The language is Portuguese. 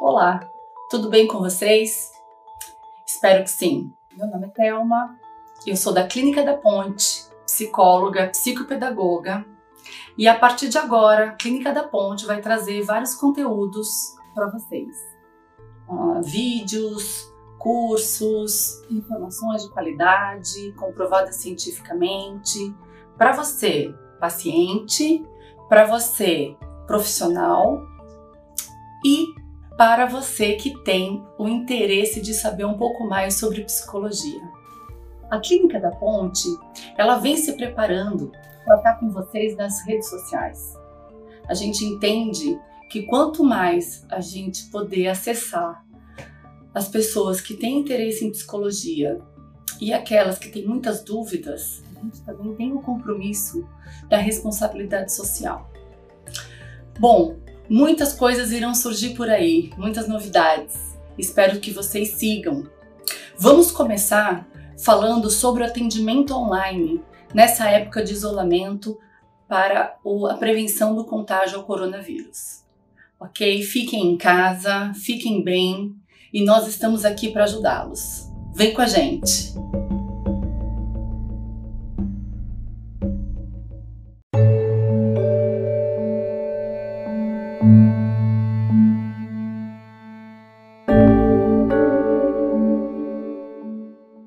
Olá, tudo bem com vocês? Espero que sim. Meu nome é Thelma, eu sou da Clínica da Ponte, psicóloga, psicopedagoga, e a partir de agora, a Clínica da Ponte vai trazer vários conteúdos para vocês. Uh, vídeos, cursos, informações de qualidade, comprovadas cientificamente, para você, paciente, para você, profissional e para você que tem o interesse de saber um pouco mais sobre psicologia. A Clínica da Ponte, ela vem se preparando para estar com vocês nas redes sociais. A gente entende que quanto mais a gente poder acessar as pessoas que têm interesse em psicologia e aquelas que têm muitas dúvidas, a gente também tem o compromisso da responsabilidade social. Bom, muitas coisas irão surgir por aí, muitas novidades. Espero que vocês sigam. Vamos começar falando sobre o atendimento online nessa época de isolamento para a prevenção do contágio ao coronavírus. Ok? Fiquem em casa, fiquem bem e nós estamos aqui para ajudá-los. Vem com a gente!